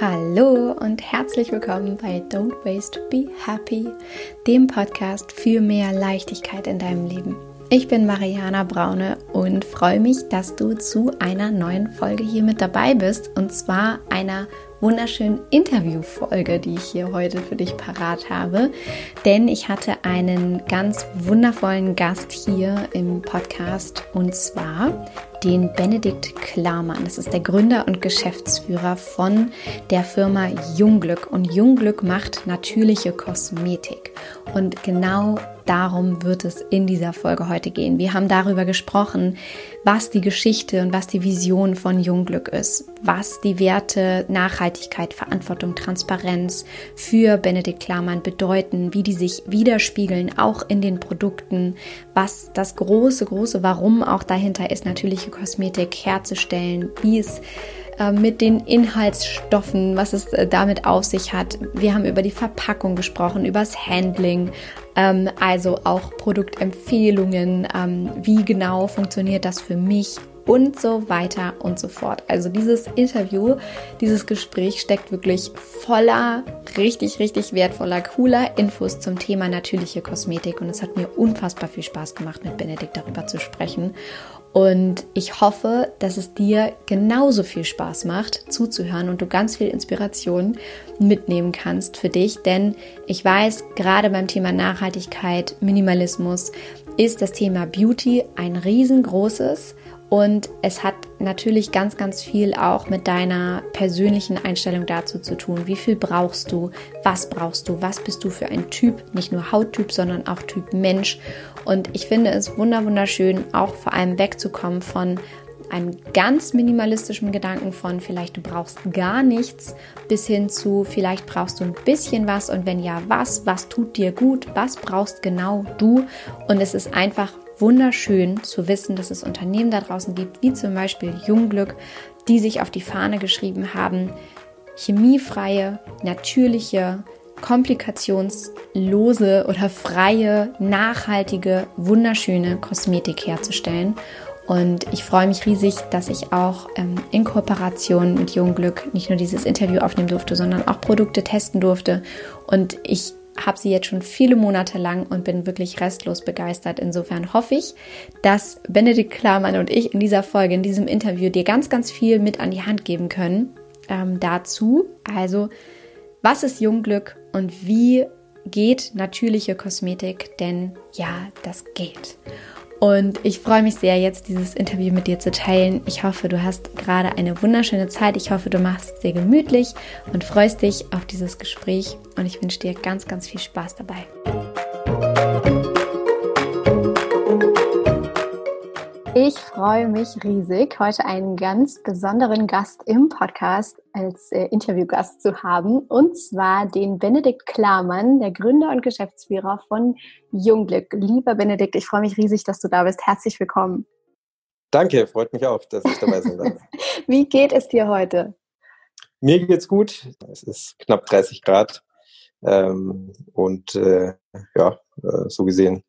Hallo und herzlich willkommen bei Don't Waste, Be Happy, dem Podcast für mehr Leichtigkeit in deinem Leben. Ich bin Mariana Braune und freue mich, dass du zu einer neuen Folge hier mit dabei bist und zwar einer wunderschönen Interviewfolge, die ich hier heute für dich parat habe. Denn ich hatte einen ganz wundervollen Gast hier im Podcast und zwar den Benedikt Klarmann. Das ist der Gründer und Geschäftsführer von der Firma Jungglück. Und Jungglück macht natürliche Kosmetik. Und genau darum wird es in dieser Folge heute gehen. Wir haben darüber gesprochen, was die Geschichte und was die Vision von Jungglück ist, was die Werte Nachhaltigkeit, Verantwortung, Transparenz für Benedikt Klarmann bedeuten, wie die sich widerspiegeln, auch in den Produkten, was das große, große Warum auch dahinter ist, natürliche Kosmetik herzustellen, wie es mit den Inhaltsstoffen, was es äh, damit auf sich hat. Wir haben über die Verpackung gesprochen, über das Handling, ähm, also auch Produktempfehlungen, ähm, wie genau funktioniert das für mich und so weiter und so fort. Also dieses Interview, dieses Gespräch steckt wirklich voller, richtig, richtig wertvoller, cooler Infos zum Thema natürliche Kosmetik und es hat mir unfassbar viel Spaß gemacht, mit Benedikt darüber zu sprechen. Und ich hoffe, dass es dir genauso viel Spaß macht, zuzuhören und du ganz viel Inspiration mitnehmen kannst für dich. Denn ich weiß, gerade beim Thema Nachhaltigkeit, Minimalismus ist das Thema Beauty ein riesengroßes. Und es hat natürlich ganz, ganz viel auch mit deiner persönlichen Einstellung dazu zu tun. Wie viel brauchst du? Was brauchst du? Was bist du für ein Typ? Nicht nur Hauttyp, sondern auch Typ Mensch. Und ich finde es wunderschön, auch vor allem wegzukommen von einem ganz minimalistischen Gedanken von vielleicht du brauchst gar nichts bis hin zu vielleicht brauchst du ein bisschen was und wenn ja, was, was tut dir gut, was brauchst genau du und es ist einfach wunderschön zu wissen, dass es Unternehmen da draußen gibt, wie zum Beispiel Jungglück, die sich auf die Fahne geschrieben haben, chemiefreie, natürliche, komplikationslose oder freie, nachhaltige, wunderschöne Kosmetik herzustellen. Und ich freue mich riesig, dass ich auch ähm, in Kooperation mit Jungglück nicht nur dieses Interview aufnehmen durfte, sondern auch Produkte testen durfte. Und ich habe sie jetzt schon viele Monate lang und bin wirklich restlos begeistert. Insofern hoffe ich, dass Benedikt Klarmann und ich in dieser Folge, in diesem Interview dir ganz, ganz viel mit an die Hand geben können ähm, dazu. Also, was ist Jungglück und wie geht natürliche Kosmetik? Denn ja, das geht. Und ich freue mich sehr, jetzt dieses Interview mit dir zu teilen. Ich hoffe, du hast gerade eine wunderschöne Zeit. Ich hoffe, du machst es dir gemütlich und freust dich auf dieses Gespräch. Und ich wünsche dir ganz, ganz viel Spaß dabei. Ich freue mich riesig, heute einen ganz besonderen Gast im Podcast als äh, Interviewgast zu haben, und zwar den Benedikt Klarmann, der Gründer und Geschäftsführer von Jungglück. Lieber Benedikt, ich freue mich riesig, dass du da bist. Herzlich willkommen. Danke, freut mich auch, dass ich dabei sein darf. Wie geht es dir heute? Mir geht's gut. Es ist knapp 30 Grad. Ähm, und äh, ja, äh, so gesehen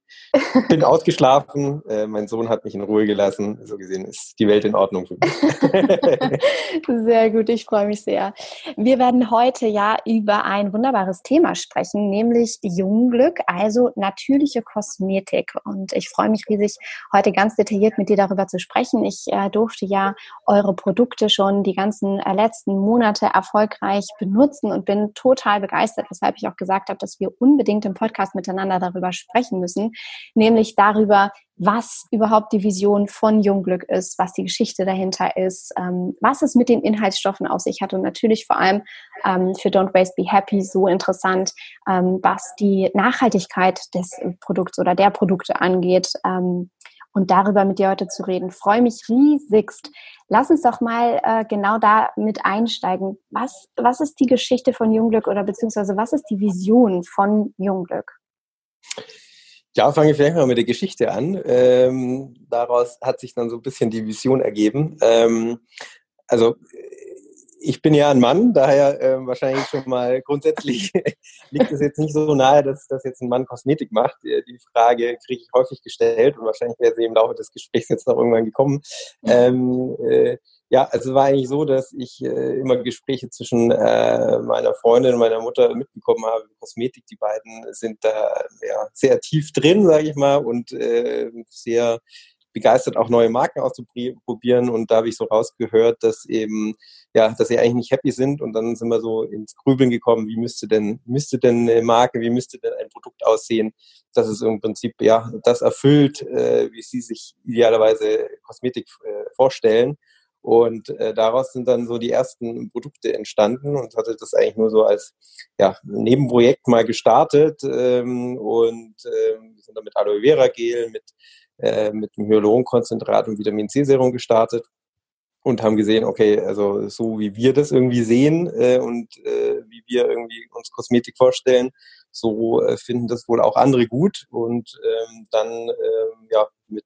bin ausgeschlafen. Äh, mein Sohn hat mich in Ruhe gelassen. So gesehen ist die Welt in Ordnung für mich. sehr gut, ich freue mich sehr. Wir werden heute ja über ein wunderbares Thema sprechen, nämlich Jungglück, also natürliche Kosmetik. Und ich freue mich riesig, heute ganz detailliert mit dir darüber zu sprechen. Ich äh, durfte ja eure Produkte schon die ganzen äh, letzten Monate erfolgreich benutzen und bin total begeistert, weshalb ich auch gesagt habe, dass wir unbedingt im Podcast miteinander darüber sprechen müssen nämlich darüber, was überhaupt die Vision von Jungglück ist, was die Geschichte dahinter ist, ähm, was es mit den Inhaltsstoffen auf sich hat und natürlich vor allem ähm, für Don't Waste Be Happy so interessant, ähm, was die Nachhaltigkeit des Produkts oder der Produkte angeht. Ähm, und darüber mit dir heute zu reden. Freue mich riesigst. Lass uns doch mal äh, genau da mit einsteigen. Was, was ist die Geschichte von Jungglück oder beziehungsweise was ist die Vision von Jungglück? Ja, fange ich vielleicht mal mit der Geschichte an. Ähm, daraus hat sich dann so ein bisschen die Vision ergeben. Ähm, also ich bin ja ein Mann, daher äh, wahrscheinlich schon mal grundsätzlich liegt es jetzt nicht so nahe, dass, dass jetzt ein Mann Kosmetik macht. Die Frage kriege ich häufig gestellt und wahrscheinlich wäre sie im Laufe des Gesprächs jetzt noch irgendwann gekommen. Ähm, äh, Ja, also es war eigentlich so, dass ich äh, immer Gespräche zwischen äh, meiner Freundin und meiner Mutter mitbekommen habe. Kosmetik, die beiden sind da ja, sehr tief drin, sage ich mal, und äh, sehr begeistert, auch neue Marken auszuprobieren. Und da habe ich so rausgehört, dass eben, ja, dass sie eigentlich nicht happy sind. Und dann sind wir so ins Grübeln gekommen, wie müsste denn, müsste denn eine Marke, wie müsste denn ein Produkt aussehen, dass es im Prinzip ja das erfüllt, äh, wie sie sich idealerweise Kosmetik äh, vorstellen. Und äh, daraus sind dann so die ersten Produkte entstanden und hatte das eigentlich nur so als ja, Nebenprojekt mal gestartet. Ähm, und ähm, sind dann mit Aloe Vera Gel, mit, äh, mit dem Hyaluronkonzentrat und Vitamin C Serum gestartet und haben gesehen, okay, also so wie wir das irgendwie sehen äh, und äh, wie wir irgendwie uns Kosmetik vorstellen, so äh, finden das wohl auch andere gut. Und ähm, dann ähm, ja mit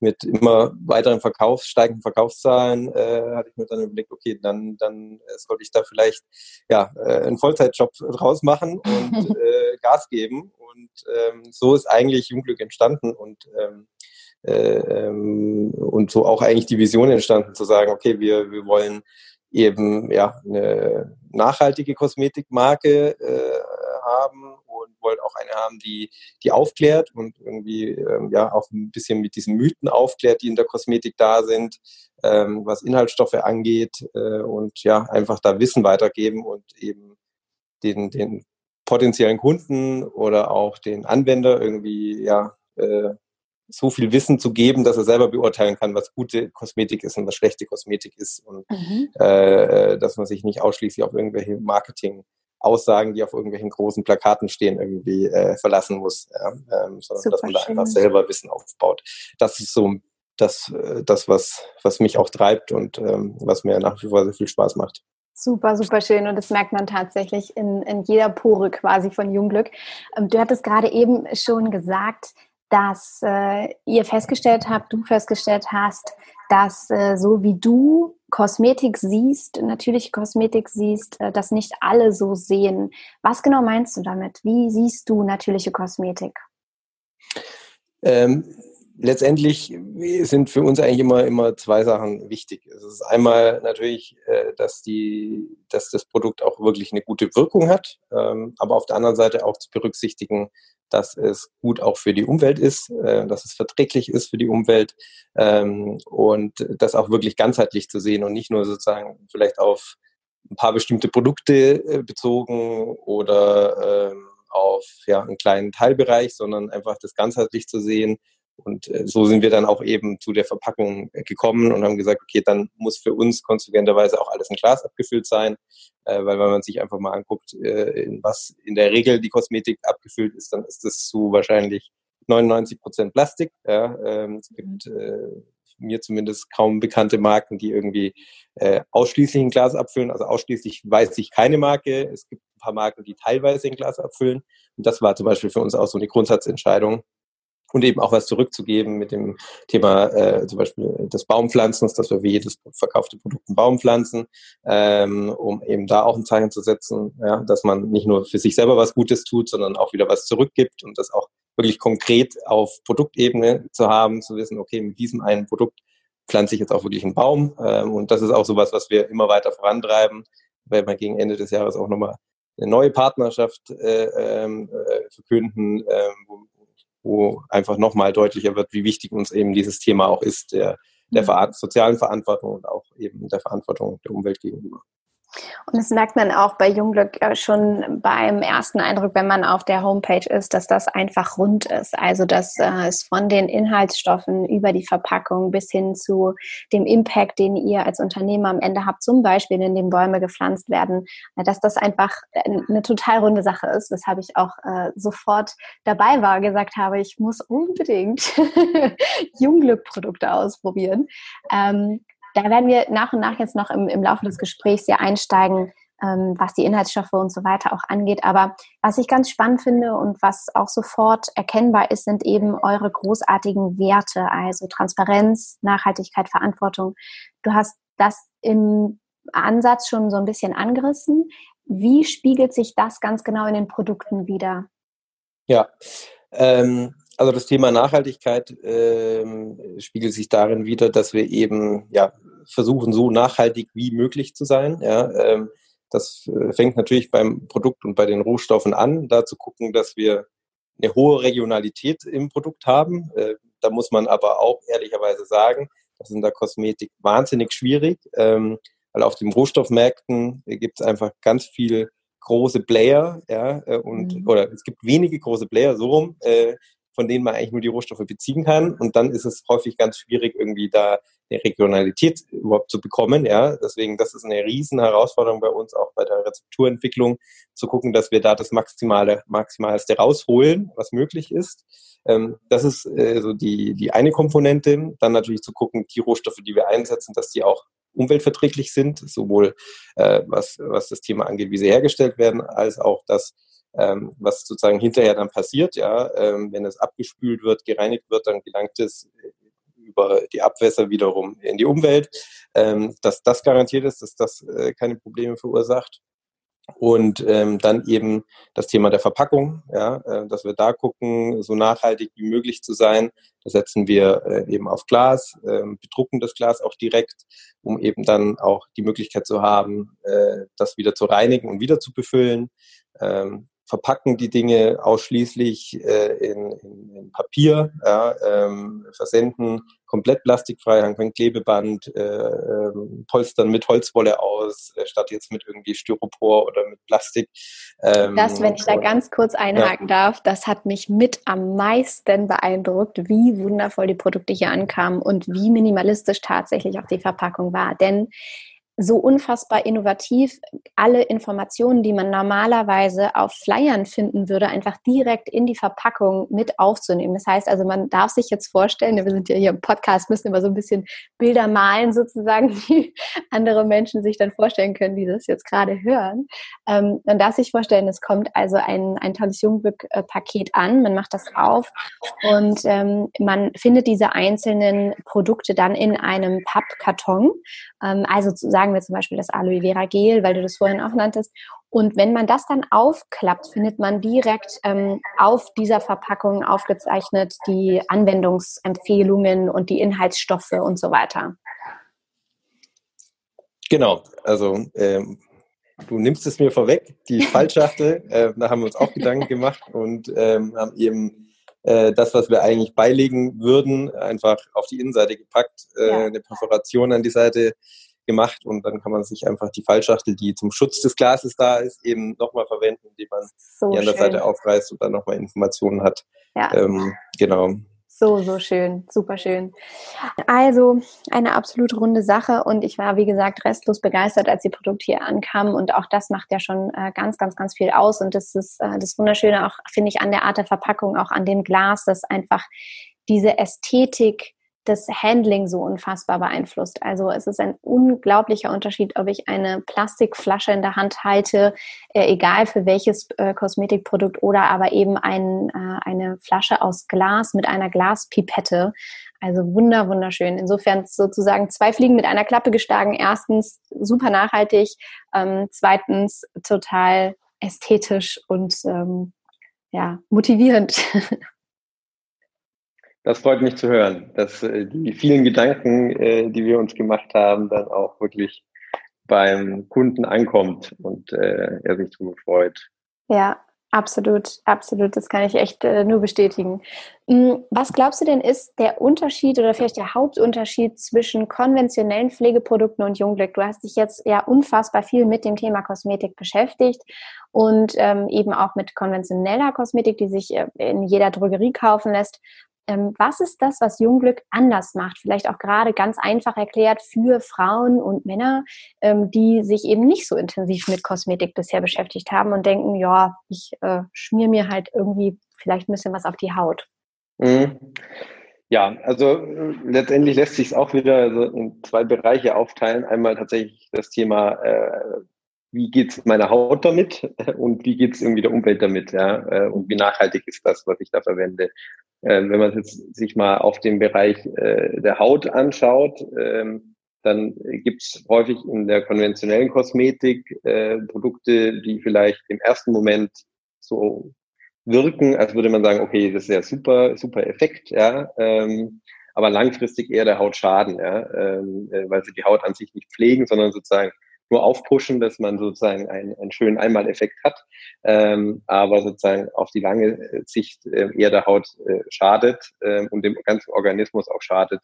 mit immer weiteren Verkaufs, steigenden Verkaufszahlen äh, hatte ich mir dann überlegt, okay, dann, dann äh, sollte ich da vielleicht ja, äh, einen Vollzeitjob draus machen und äh, Gas geben. Und ähm, so ist eigentlich Jungglück entstanden und ähm, äh, ähm, und so auch eigentlich die Vision entstanden, zu sagen, okay, wir, wir wollen eben ja eine nachhaltige Kosmetikmarke äh, haben wollt auch eine haben, die, die aufklärt und irgendwie ähm, ja auch ein bisschen mit diesen Mythen aufklärt, die in der Kosmetik da sind, ähm, was Inhaltsstoffe angeht äh, und ja, einfach da Wissen weitergeben und eben den, den potenziellen Kunden oder auch den Anwender irgendwie ja äh, so viel Wissen zu geben, dass er selber beurteilen kann, was gute Kosmetik ist und was schlechte Kosmetik ist und mhm. äh, dass man sich nicht ausschließlich auf irgendwelche Marketing Aussagen, die auf irgendwelchen großen Plakaten stehen, irgendwie äh, verlassen muss, ja, ähm, sondern Super dass man da schön. einfach selber Wissen aufbaut. Das ist so das, äh, das was, was mich auch treibt und ähm, was mir nach wie vor sehr viel Spaß macht. Super, super schön. Und das merkt man tatsächlich in, in jeder Pore quasi von Jungglück. Ähm, du hattest gerade eben schon gesagt, dass äh, ihr festgestellt habt, du festgestellt hast, dass äh, so wie du Kosmetik siehst, natürliche Kosmetik siehst, äh, das nicht alle so sehen. Was genau meinst du damit? Wie siehst du natürliche Kosmetik? Ähm, letztendlich sind für uns eigentlich immer, immer zwei Sachen wichtig. Es ist einmal natürlich, äh, dass, die, dass das Produkt auch wirklich eine gute Wirkung hat, ähm, aber auf der anderen Seite auch zu berücksichtigen, dass es gut auch für die Umwelt ist, äh, dass es verträglich ist für die Umwelt ähm, und das auch wirklich ganzheitlich zu sehen und nicht nur sozusagen vielleicht auf ein paar bestimmte Produkte äh, bezogen oder ähm, auf ja, einen kleinen Teilbereich, sondern einfach das ganzheitlich zu sehen und äh, so sind wir dann auch eben zu der Verpackung äh, gekommen und haben gesagt, okay, dann muss für uns konsequenterweise auch alles in Glas abgefüllt sein, äh, weil wenn man sich einfach mal anguckt, in was in der Regel die Kosmetik abgefüllt ist, dann ist das zu wahrscheinlich 99 Prozent Plastik. Ja, ähm, es gibt äh, mir zumindest kaum bekannte Marken, die irgendwie äh, ausschließlich in Glas abfüllen. Also ausschließlich weiß ich keine Marke. Es gibt ein paar Marken, die teilweise in Glas abfüllen. Und das war zum Beispiel für uns auch so eine Grundsatzentscheidung, und eben auch was zurückzugeben mit dem Thema äh, zum Beispiel des Baumpflanzens, dass wir wie jedes verkaufte Produkt einen Baum pflanzen, ähm, um eben da auch ein Zeichen zu setzen, ja, dass man nicht nur für sich selber was Gutes tut, sondern auch wieder was zurückgibt und das auch wirklich konkret auf Produktebene zu haben, zu wissen, okay, mit diesem einen Produkt pflanze ich jetzt auch wirklich einen Baum. Ähm, und das ist auch sowas, was wir immer weiter vorantreiben, weil wir gegen Ende des Jahres auch nochmal eine neue Partnerschaft äh, ähm, äh, verkünden, äh, wo einfach nochmal deutlicher wird, wie wichtig uns eben dieses Thema auch ist, der, der mhm. sozialen Verantwortung und auch eben der Verantwortung der Umwelt gegenüber. Und das merkt man auch bei Jungglück schon beim ersten Eindruck, wenn man auf der Homepage ist, dass das einfach rund ist. Also dass äh, es von den Inhaltsstoffen über die Verpackung bis hin zu dem Impact, den ihr als Unternehmer am Ende habt, zum Beispiel, in dem Bäume gepflanzt werden, äh, dass das einfach eine total runde Sache ist, weshalb ich auch äh, sofort dabei war, gesagt habe, ich muss unbedingt Jungglück-Produkte ausprobieren. Ähm, da werden wir nach und nach jetzt noch im, im Laufe des Gesprächs ja einsteigen, ähm, was die Inhaltsstoffe und so weiter auch angeht. Aber was ich ganz spannend finde und was auch sofort erkennbar ist, sind eben eure großartigen Werte, also Transparenz, Nachhaltigkeit, Verantwortung. Du hast das im Ansatz schon so ein bisschen angerissen. Wie spiegelt sich das ganz genau in den Produkten wieder? Ja, ähm, also das Thema Nachhaltigkeit ähm, spiegelt sich darin wieder, dass wir eben ja versuchen, so nachhaltig wie möglich zu sein. Ja, ähm, das äh, fängt natürlich beim Produkt und bei den Rohstoffen an, da zu gucken, dass wir eine hohe Regionalität im Produkt haben. Äh, da muss man aber auch ehrlicherweise sagen, das ist in der Kosmetik wahnsinnig schwierig, ähm, weil auf den Rohstoffmärkten gibt es einfach ganz viel große Player, ja, äh, und mhm. oder es gibt wenige große Player so rum, äh, von denen man eigentlich nur die Rohstoffe beziehen kann. Und dann ist es häufig ganz schwierig, irgendwie da eine Regionalität überhaupt zu bekommen. Ja, deswegen, das ist eine riesen Herausforderung bei uns, auch bei der Rezepturentwicklung, zu gucken, dass wir da das Maximale, Maximalste rausholen, was möglich ist. Ähm, das ist äh, so die, die eine Komponente. Dann natürlich zu gucken, die Rohstoffe, die wir einsetzen, dass die auch umweltverträglich sind, sowohl äh, was, was das Thema angeht, wie sie hergestellt werden, als auch das, ähm, was sozusagen hinterher dann passiert. Ja, ähm, wenn es abgespült wird, gereinigt wird, dann gelangt es über die Abwässer wiederum in die Umwelt. Ähm, dass das garantiert ist, dass das äh, keine Probleme verursacht. Und ähm, dann eben das Thema der Verpackung, ja, äh, dass wir da gucken, so nachhaltig wie möglich zu sein. Da setzen wir äh, eben auf Glas, äh, bedrucken das Glas auch direkt, um eben dann auch die Möglichkeit zu haben, äh, das wieder zu reinigen und wieder zu befüllen. Ähm, verpacken die Dinge ausschließlich äh, in, in, in, Papier, ja, ähm, versenden komplett plastikfrei, haben kein Klebeband, äh, ähm, polstern mit Holzwolle aus, äh, statt jetzt mit irgendwie Styropor oder mit Plastik. Ähm, das, wenn ich da ganz kurz einhaken ja. darf, das hat mich mit am meisten beeindruckt, wie wundervoll die Produkte hier ankamen und wie minimalistisch tatsächlich auch die Verpackung war. Denn so unfassbar innovativ, alle Informationen, die man normalerweise auf Flyern finden würde, einfach direkt in die Verpackung mit aufzunehmen. Das heißt also, man darf sich jetzt vorstellen, wir sind ja hier im Podcast, müssen immer so ein bisschen Bilder malen sozusagen, die andere Menschen sich dann vorstellen können, die das jetzt gerade hören. Ähm, man darf sich vorstellen, es kommt also ein, ein tolles Jungglück-Paket an, man macht das auf und ähm, man findet diese einzelnen Produkte dann in einem Pappkarton. Ähm, also sagen sagen wir zum Beispiel das Aloe Vera Gel, weil du das vorhin auch nanntest. Und wenn man das dann aufklappt, findet man direkt ähm, auf dieser Verpackung aufgezeichnet die Anwendungsempfehlungen und die Inhaltsstoffe und so weiter. Genau, also ähm, du nimmst es mir vorweg, die Fallschachtel, äh, da haben wir uns auch Gedanken gemacht und ähm, haben eben äh, das, was wir eigentlich beilegen würden, einfach auf die Innenseite gepackt, äh, ja. eine Perforation an die Seite gemacht und dann kann man sich einfach die Fallschachtel, die zum Schutz des Glases da ist, eben nochmal verwenden, indem man so die an der. Seite aufreißt und dann nochmal Informationen hat. Ja. Ähm, genau. So, so schön, super schön. Also eine absolut runde Sache und ich war, wie gesagt, restlos begeistert, als die Produkte hier ankamen und auch das macht ja schon äh, ganz, ganz, ganz viel aus und das ist äh, das Wunderschöne auch, finde ich, an der Art der Verpackung, auch an dem Glas, dass einfach diese Ästhetik das Handling so unfassbar beeinflusst. Also es ist ein unglaublicher Unterschied, ob ich eine Plastikflasche in der Hand halte, äh, egal für welches äh, Kosmetikprodukt oder aber eben ein, äh, eine Flasche aus Glas mit einer Glaspipette. Also wunder, wunderschön. Insofern sozusagen zwei Fliegen mit einer Klappe geschlagen. Erstens super nachhaltig, ähm, zweitens total ästhetisch und ähm, ja, motivierend. Das freut mich zu hören, dass äh, die vielen Gedanken, äh, die wir uns gemacht haben, dann auch wirklich beim Kunden ankommt und äh, er sich darüber freut. Ja, absolut, absolut. Das kann ich echt äh, nur bestätigen. Hm, was glaubst du denn ist der Unterschied oder vielleicht der Hauptunterschied zwischen konventionellen Pflegeprodukten und Jungglück? Du hast dich jetzt ja unfassbar viel mit dem Thema Kosmetik beschäftigt und ähm, eben auch mit konventioneller Kosmetik, die sich äh, in jeder Drogerie kaufen lässt. Ähm, was ist das, was Jungglück anders macht? Vielleicht auch gerade ganz einfach erklärt für Frauen und Männer, ähm, die sich eben nicht so intensiv mit Kosmetik bisher beschäftigt haben und denken, ja, ich äh, schmier mir halt irgendwie vielleicht ein bisschen was auf die Haut. Mhm. Ja, also äh, letztendlich lässt sich es auch wieder so in zwei Bereiche aufteilen. Einmal tatsächlich das Thema, äh, wie geht's meiner Haut damit? Und wie geht's irgendwie der Umwelt damit, ja, äh, und wie nachhaltig ist das, was ich da verwende. Ähm, wenn man jetzt sich mal auf den Bereich äh, der Haut anschaut, ähm, dann gibt's häufig in der konventionellen Kosmetik äh, Produkte, die vielleicht im ersten Moment so wirken, als würde man sagen, okay, das ist ja super, super Effekt, ja, ähm, aber langfristig eher der Haut schaden, ja, weil sie die Haut an sich nicht pflegen, sondern sozusagen nur aufpushen, dass man sozusagen einen, einen schönen Einmaleffekt hat, ähm, aber sozusagen auf die lange Sicht äh, eher der Haut äh, schadet äh, und dem ganzen Organismus auch schadet.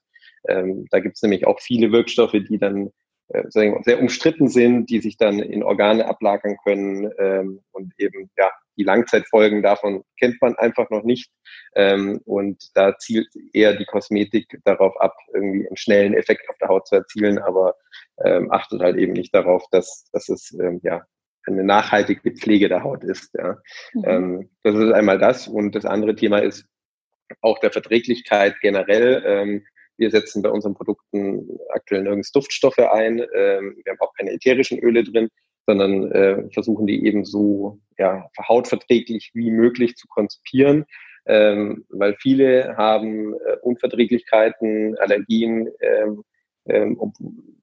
Ähm, da gibt es nämlich auch viele Wirkstoffe, die dann äh, sehr umstritten sind, die sich dann in Organe ablagern können ähm, und eben ja die Langzeitfolgen davon kennt man einfach noch nicht ähm, und da zielt eher die Kosmetik darauf ab, irgendwie einen schnellen Effekt auf der Haut zu erzielen, aber ähm, achtet halt eben nicht darauf, dass, dass es ähm, ja eine nachhaltige Pflege der Haut ist. Ja. Mhm. Ähm, das ist einmal das und das andere Thema ist auch der Verträglichkeit generell. Ähm, wir setzen bei unseren Produkten aktuell nirgends Duftstoffe ein. Ähm, wir haben auch keine ätherischen Öle drin, sondern äh, versuchen die eben so ja, hautverträglich wie möglich zu konzipieren. Ähm, weil viele haben äh, Unverträglichkeiten, Allergien, ähm, ähm,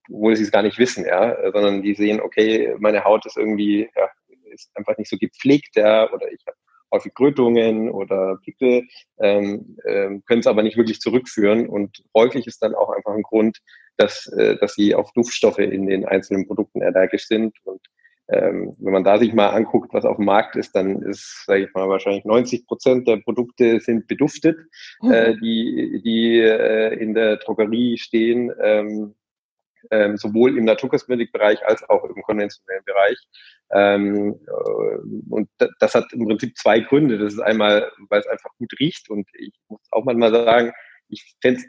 obwohl sie es gar nicht wissen, ja, sondern die sehen, okay, meine Haut ist irgendwie, ja, ist einfach nicht so gepflegt, ja, oder ich habe häufig Rötungen oder Pickel, ähm, ähm, können es aber nicht wirklich zurückführen. Und häufig ist dann auch einfach ein Grund, dass, äh, dass sie auf Duftstoffe in den einzelnen Produkten allergisch sind. Und ähm, wenn man da sich mal anguckt, was auf dem Markt ist, dann ist, sage ich mal, wahrscheinlich 90 Prozent der Produkte sind beduftet, mhm. äh, die, die äh, in der Drogerie stehen. Ähm, ähm, sowohl im Naturkosmetikbereich als auch im konventionellen Bereich. Ähm, äh, und das hat im Prinzip zwei Gründe. Das ist einmal, weil es einfach gut riecht und ich muss auch manchmal sagen, ich fände es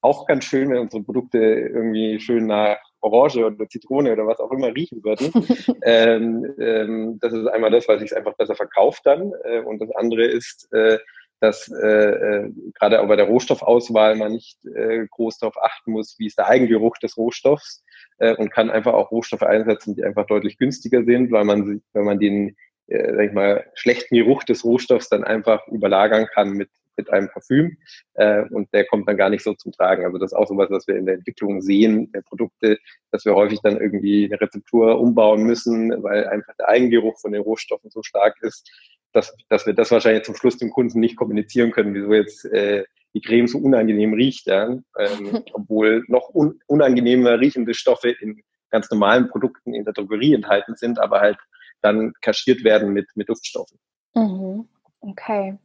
auch ganz schön, wenn unsere Produkte irgendwie schön nach Orange oder Zitrone oder was auch immer riechen würden. ähm, ähm, das ist einmal das, weil sich es einfach besser verkauft dann. Äh, und das andere ist, äh, dass äh, äh, gerade auch bei der Rohstoffauswahl man nicht äh, groß darauf achten muss, wie ist der Eigengeruch des Rohstoffs äh, und kann einfach auch Rohstoffe einsetzen, die einfach deutlich günstiger sind, weil man, wenn man den, äh, sag ich mal, schlechten Geruch des Rohstoffs dann einfach überlagern kann mit mit einem Parfüm äh, und der kommt dann gar nicht so zum Tragen. Also das ist auch sowas, was wir in der Entwicklung sehen der Produkte, dass wir häufig dann irgendwie eine Rezeptur umbauen müssen, weil einfach der Eigengeruch von den Rohstoffen so stark ist, dass, dass wir das wahrscheinlich zum Schluss dem Kunden nicht kommunizieren können, wieso jetzt äh, die Creme so unangenehm riecht, ja? ähm, obwohl noch un unangenehmer riechende Stoffe in ganz normalen Produkten in der Drogerie enthalten sind, aber halt dann kaschiert werden mit, mit Duftstoffen. Mhm. Okay.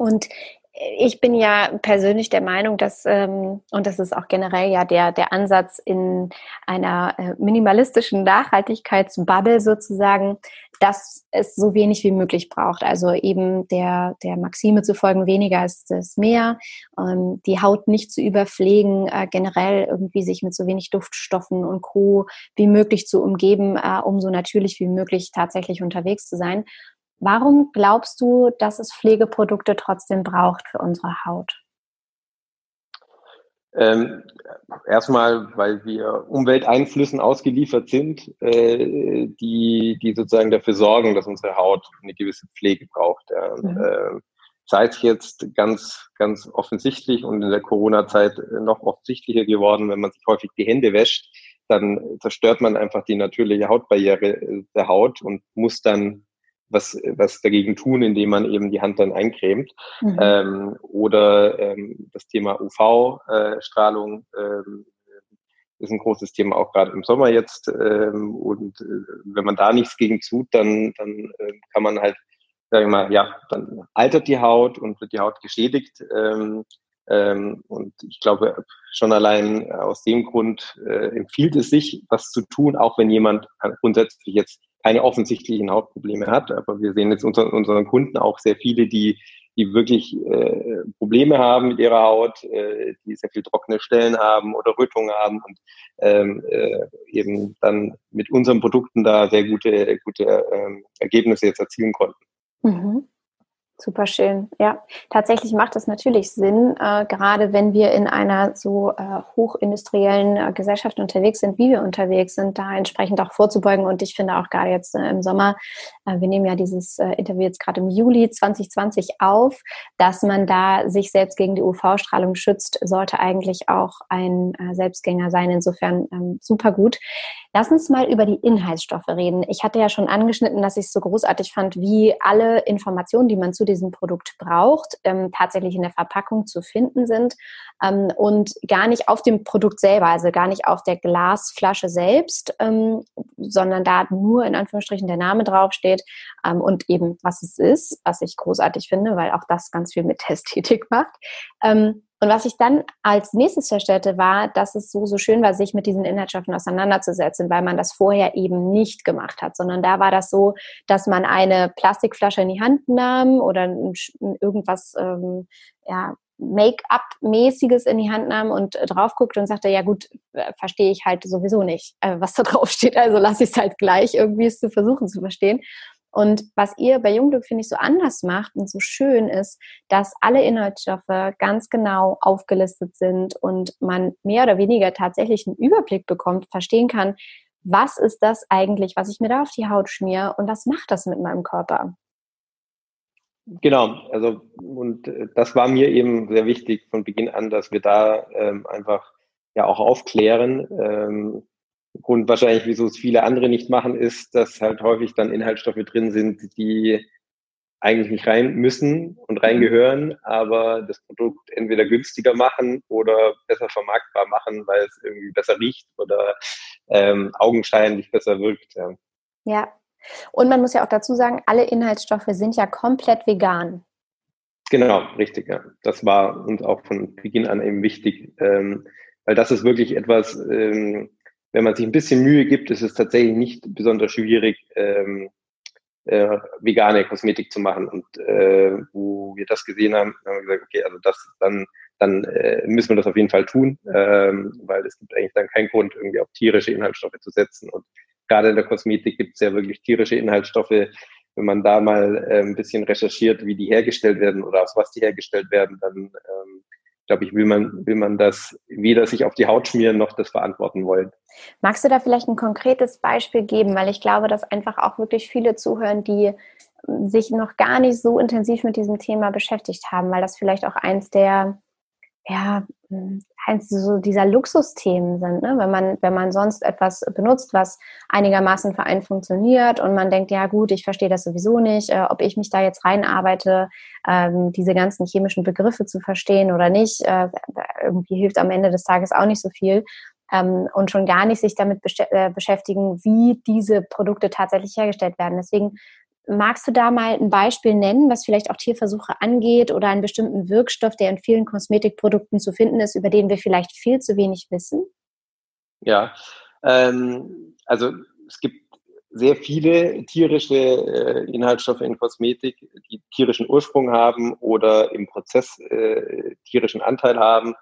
Und ich bin ja persönlich der Meinung, dass, ähm, und das ist auch generell ja der, der Ansatz in einer äh, minimalistischen Nachhaltigkeitsbubble sozusagen, dass es so wenig wie möglich braucht. Also eben der, der Maxime zu folgen, weniger ist das mehr, ähm, die Haut nicht zu überpflegen, äh, generell irgendwie sich mit so wenig Duftstoffen und Co. wie möglich zu umgeben, äh, um so natürlich wie möglich tatsächlich unterwegs zu sein. Warum glaubst du, dass es Pflegeprodukte trotzdem braucht für unsere Haut? Ähm, erstmal, weil wir Umwelteinflüssen ausgeliefert sind, äh, die, die sozusagen dafür sorgen, dass unsere Haut eine gewisse Pflege braucht. Ja. Mhm. Äh, sei es jetzt ganz, ganz offensichtlich und in der Corona-Zeit noch offensichtlicher geworden, wenn man sich häufig die Hände wäscht, dann zerstört man einfach die natürliche Hautbarriere der Haut und muss dann was, was dagegen tun, indem man eben die Hand dann eincremt. Mhm. Ähm, oder ähm, das Thema UV-Strahlung ähm, ist ein großes Thema auch gerade im Sommer jetzt. Ähm, und äh, wenn man da nichts gegen tut, dann, dann äh, kann man halt, sagen wir mal, ja, dann altert die Haut und wird die Haut geschädigt. Ähm, ähm, und ich glaube, schon allein aus dem Grund äh, empfiehlt es sich, was zu tun, auch wenn jemand grundsätzlich jetzt keine offensichtlichen Hautprobleme hat. Aber wir sehen jetzt unter unseren Kunden auch sehr viele, die, die wirklich äh, Probleme haben mit ihrer Haut, äh, die sehr viel trockene Stellen haben oder Rötungen haben und ähm, äh, eben dann mit unseren Produkten da sehr gute, gute ähm, Ergebnisse jetzt erzielen konnten. Mhm. Super schön. Ja, tatsächlich macht das natürlich Sinn, äh, gerade wenn wir in einer so äh, hochindustriellen äh, Gesellschaft unterwegs sind, wie wir unterwegs sind, da entsprechend auch vorzubeugen. Und ich finde auch gerade jetzt äh, im Sommer, äh, wir nehmen ja dieses äh, Interview jetzt gerade im Juli 2020 auf, dass man da sich selbst gegen die UV-Strahlung schützt, sollte eigentlich auch ein Selbstgänger sein. Insofern ähm, super gut. Lass uns mal über die Inhaltsstoffe reden. Ich hatte ja schon angeschnitten, dass ich es so großartig fand, wie alle Informationen, die man zu diesem Produkt braucht, ähm, tatsächlich in der Verpackung zu finden sind ähm, und gar nicht auf dem Produkt selber, also gar nicht auf der Glasflasche selbst, ähm, sondern da nur in Anführungsstrichen der Name draufsteht ähm, und eben was es ist, was ich großartig finde, weil auch das ganz viel mit Ästhetik macht. Ähm, und was ich dann als nächstes feststellte, war, dass es so, so schön war, sich mit diesen Inhaltsstoffen auseinanderzusetzen, weil man das vorher eben nicht gemacht hat, sondern da war das so, dass man eine Plastikflasche in die Hand nahm oder irgendwas, ähm, ja, Make-up-mäßiges in die Hand nahm und drauf guckte und sagte, ja gut, äh, verstehe ich halt sowieso nicht, äh, was da drauf steht, also lasse ich es halt gleich irgendwie es zu versuchen zu verstehen. Und was ihr bei Jungglück, finde ich, so anders macht und so schön ist, dass alle Inhaltsstoffe ganz genau aufgelistet sind und man mehr oder weniger tatsächlich einen Überblick bekommt, verstehen kann, was ist das eigentlich, was ich mir da auf die Haut schmier und was macht das mit meinem Körper? Genau, also und äh, das war mir eben sehr wichtig von Beginn an, dass wir da ähm, einfach ja auch aufklären, ähm, Grund wahrscheinlich, wieso es viele andere nicht machen, ist, dass halt häufig dann Inhaltsstoffe drin sind, die eigentlich nicht rein müssen und reingehören, aber das Produkt entweder günstiger machen oder besser vermarktbar machen, weil es irgendwie besser riecht oder ähm, augenscheinlich besser wirkt. Ja. ja. Und man muss ja auch dazu sagen, alle Inhaltsstoffe sind ja komplett vegan. Genau, richtig. Ja. Das war uns auch von Beginn an eben wichtig, ähm, weil das ist wirklich etwas, ähm, wenn man sich ein bisschen Mühe gibt, ist es tatsächlich nicht besonders schwierig, ähm, äh, vegane Kosmetik zu machen. Und äh, wo wir das gesehen haben, haben wir gesagt, okay, also das dann, dann äh, müssen wir das auf jeden Fall tun, ähm, weil es gibt eigentlich dann keinen Grund, irgendwie auf tierische Inhaltsstoffe zu setzen. Und gerade in der Kosmetik gibt es ja wirklich tierische Inhaltsstoffe. Wenn man da mal äh, ein bisschen recherchiert, wie die hergestellt werden oder aus was die hergestellt werden, dann ähm, glaube ich, will man, will man das weder sich auf die Haut schmieren noch das verantworten wollen. Magst du da vielleicht ein konkretes Beispiel geben? Weil ich glaube, dass einfach auch wirklich viele zuhören, die sich noch gar nicht so intensiv mit diesem Thema beschäftigt haben, weil das vielleicht auch eins der ja, eins so dieser Luxusthemen sind, ne? wenn man wenn man sonst etwas benutzt, was einigermaßen für einen funktioniert und man denkt, ja gut, ich verstehe das sowieso nicht, äh, ob ich mich da jetzt reinarbeite, ähm, diese ganzen chemischen Begriffe zu verstehen oder nicht, äh, irgendwie hilft am Ende des Tages auch nicht so viel ähm, und schon gar nicht sich damit besch äh, beschäftigen, wie diese Produkte tatsächlich hergestellt werden. Deswegen Magst du da mal ein Beispiel nennen, was vielleicht auch Tierversuche angeht oder einen bestimmten Wirkstoff, der in vielen Kosmetikprodukten zu finden ist, über den wir vielleicht viel zu wenig wissen? Ja, ähm, also es gibt sehr viele tierische äh, Inhaltsstoffe in Kosmetik, die tierischen Ursprung haben oder im Prozess äh, tierischen Anteil haben.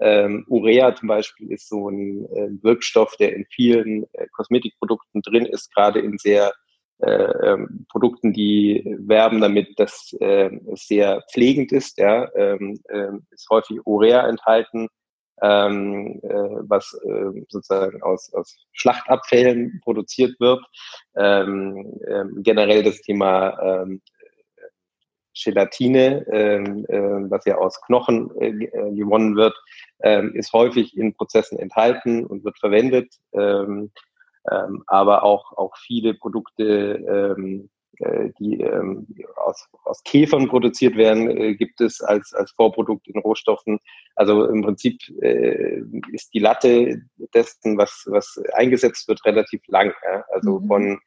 Ähm, Urea zum Beispiel ist so ein äh, Wirkstoff, der in vielen äh, Kosmetikprodukten drin ist, gerade in sehr äh, ähm, Produkten, die werben damit, dass äh, es sehr pflegend ist. Ja, ähm, äh, ist häufig Urea enthalten, ähm, äh, was äh, sozusagen aus, aus Schlachtabfällen produziert wird. Ähm, ähm, generell das Thema ähm, Gelatine, ähm, äh, was ja aus Knochen äh, äh gewonnen wird, ähm, ist häufig in Prozessen enthalten und wird verwendet. Ähm, ähm, aber auch, auch viele Produkte, ähm, äh, die ähm, aus, aus Käfern produziert werden, äh, gibt es als, als Vorprodukt in Rohstoffen. Also im Prinzip äh, ist die Latte dessen, was, was eingesetzt wird, relativ lang. Ja? Also mhm. von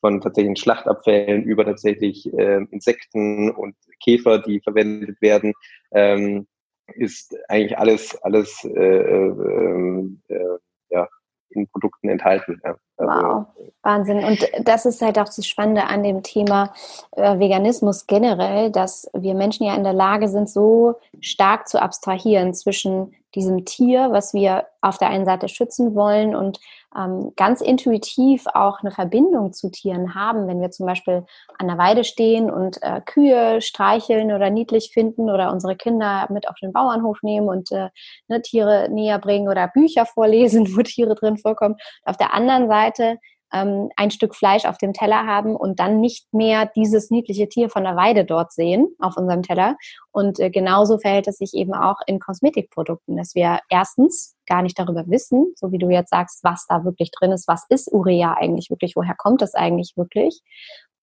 von tatsächlichen Schlachtabfällen über tatsächlich äh, Insekten und Käfer, die verwendet werden, ähm, ist eigentlich alles alles äh, äh, äh, ja, in Produkten enthalten. Ja. Also, wow, Wahnsinn. Und das ist halt auch das Spannende an dem Thema äh, Veganismus generell, dass wir Menschen ja in der Lage sind, so stark zu abstrahieren zwischen diesem Tier, was wir auf der einen Seite schützen wollen und ähm, ganz intuitiv auch eine Verbindung zu Tieren haben, wenn wir zum Beispiel an der Weide stehen und äh, Kühe streicheln oder niedlich finden oder unsere Kinder mit auf den Bauernhof nehmen und äh, ne, Tiere näher bringen oder Bücher vorlesen, wo Tiere drin vorkommen. Auf der anderen Seite ähm, ein Stück Fleisch auf dem Teller haben und dann nicht mehr dieses niedliche Tier von der Weide dort sehen auf unserem Teller. Und äh, genauso verhält es sich eben auch in Kosmetikprodukten, dass wir erstens gar nicht darüber wissen, so wie du jetzt sagst, was da wirklich drin ist, was ist Urea eigentlich wirklich, woher kommt es eigentlich wirklich.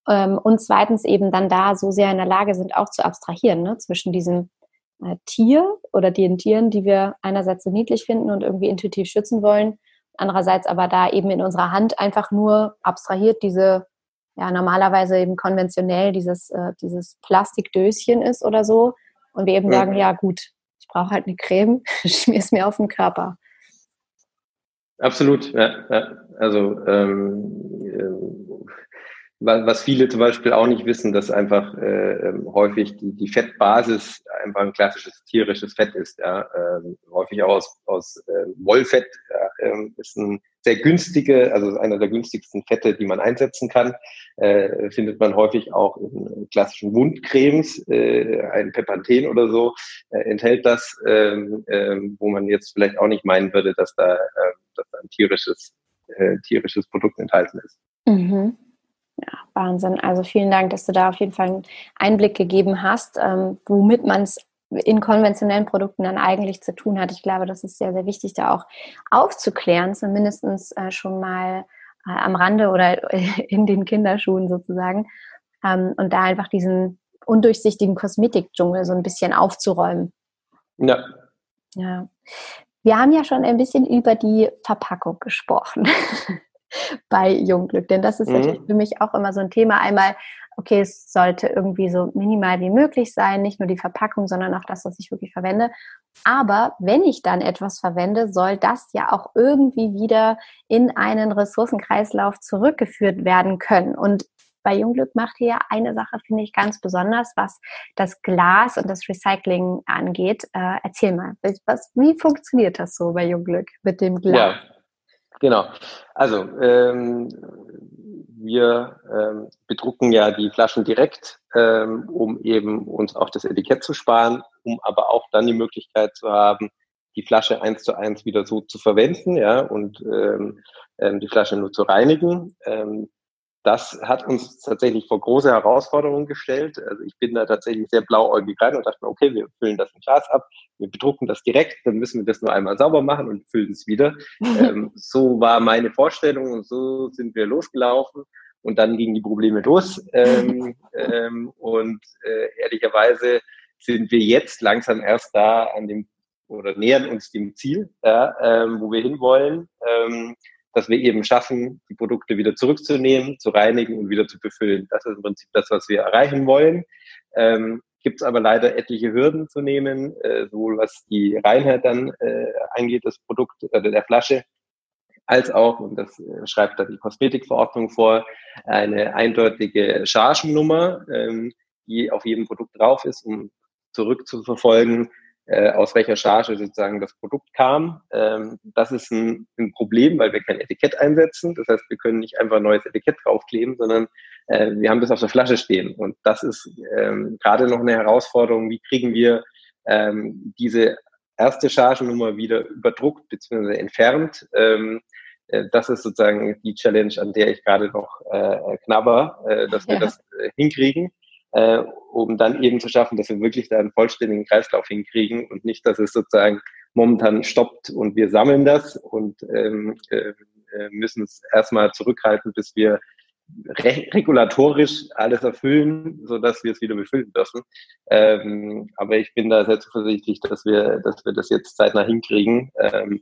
Ähm, und zweitens eben dann da so sehr in der Lage sind, auch zu abstrahieren ne, zwischen diesem äh, Tier oder den Tieren, die wir einerseits so niedlich finden und irgendwie intuitiv schützen wollen, andererseits aber da eben in unserer Hand einfach nur abstrahiert diese, ja, normalerweise eben konventionell dieses, äh, dieses Plastikdöschen ist oder so. Und wir eben ja. sagen, ja gut, ich brauche halt eine Creme, schmier es mir auf den Körper. Absolut, ja. ja. Also ähm, äh, was viele zum Beispiel auch nicht wissen, dass einfach äh, ähm, häufig die, die Fettbasis einfach ein klassisches tierisches Fett ist. Ja? Ähm, häufig auch aus, aus äh, Wollfett ähm, ist ein sehr günstige, also einer der günstigsten Fette, die man einsetzen kann. Äh, findet man häufig auch in klassischen Wundcremes, äh, ein Pepanthen oder so äh, enthält das, ähm, äh, wo man jetzt vielleicht auch nicht meinen würde, dass da, äh, dass da ein tierisches, äh, tierisches Produkt enthalten ist. Mhm. Ja, Wahnsinn. Also vielen Dank, dass du da auf jeden Fall einen Einblick gegeben hast, ähm, womit man es in konventionellen Produkten dann eigentlich zu tun hat. Ich glaube, das ist sehr, sehr wichtig, da auch aufzuklären, zumindest äh, schon mal äh, am Rande oder in den Kinderschuhen sozusagen. Ähm, und da einfach diesen undurchsichtigen Kosmetikdschungel so ein bisschen aufzuräumen. Ja. Ja. Wir haben ja schon ein bisschen über die Verpackung gesprochen. bei Jungglück. Denn das ist mhm. natürlich für mich auch immer so ein Thema. Einmal, okay, es sollte irgendwie so minimal wie möglich sein, nicht nur die Verpackung, sondern auch das, was ich wirklich verwende. Aber wenn ich dann etwas verwende, soll das ja auch irgendwie wieder in einen Ressourcenkreislauf zurückgeführt werden können. Und bei Jungglück macht hier eine Sache, finde ich, ganz besonders, was das Glas und das Recycling angeht. Äh, erzähl mal, was, wie funktioniert das so bei Jungglück mit dem Glas? Ja. Genau. Also ähm, wir ähm, bedrucken ja die Flaschen direkt, ähm, um eben uns auch das Etikett zu sparen, um aber auch dann die Möglichkeit zu haben, die Flasche eins zu eins wieder so zu verwenden, ja, und ähm, ähm, die Flasche nur zu reinigen. Ähm, das hat uns tatsächlich vor große Herausforderungen gestellt. Also ich bin da tatsächlich sehr blauäugig rein und dachte mir, okay, wir füllen das in Glas ab, wir bedrucken das direkt, dann müssen wir das nur einmal sauber machen und füllen es wieder. ähm, so war meine Vorstellung und so sind wir losgelaufen. Und dann gingen die Probleme los. Ähm, ähm, und äh, ehrlicherweise sind wir jetzt langsam erst da an dem oder nähern uns dem Ziel, ja, ähm, wo wir hinwollen. Ähm, dass wir eben schaffen, die Produkte wieder zurückzunehmen, zu reinigen und wieder zu befüllen. Das ist im Prinzip das, was wir erreichen wollen. Ähm, Gibt es aber leider etliche Hürden zu nehmen, äh, sowohl was die Reinheit dann äh, angeht, das Produkt oder äh, der Flasche, als auch, und das äh, schreibt dann die Kosmetikverordnung vor, eine eindeutige Chargennummer, ähm, die auf jedem Produkt drauf ist, um zurückzuverfolgen, äh, aus welcher Charge sozusagen das Produkt kam. Ähm, das ist ein, ein, Problem, weil wir kein Etikett einsetzen. Das heißt, wir können nicht einfach ein neues Etikett draufkleben, sondern äh, wir haben das auf der Flasche stehen. Und das ist ähm, gerade noch eine Herausforderung. Wie kriegen wir ähm, diese erste Chargennummer wieder überdruckt bzw. entfernt? Ähm, äh, das ist sozusagen die Challenge, an der ich gerade noch äh, knabber, äh, dass wir ja. das äh, hinkriegen äh, um dann eben zu schaffen, dass wir wirklich da einen vollständigen Kreislauf hinkriegen und nicht, dass es sozusagen momentan stoppt und wir sammeln das und ähm, äh, äh müssen es erstmal zurückhalten, bis wir re regulatorisch alles erfüllen, so dass wir es wieder befüllen dürfen. Ähm, aber ich bin da sehr zuversichtlich, dass wir, dass wir das jetzt zeitnah hinkriegen, ähm,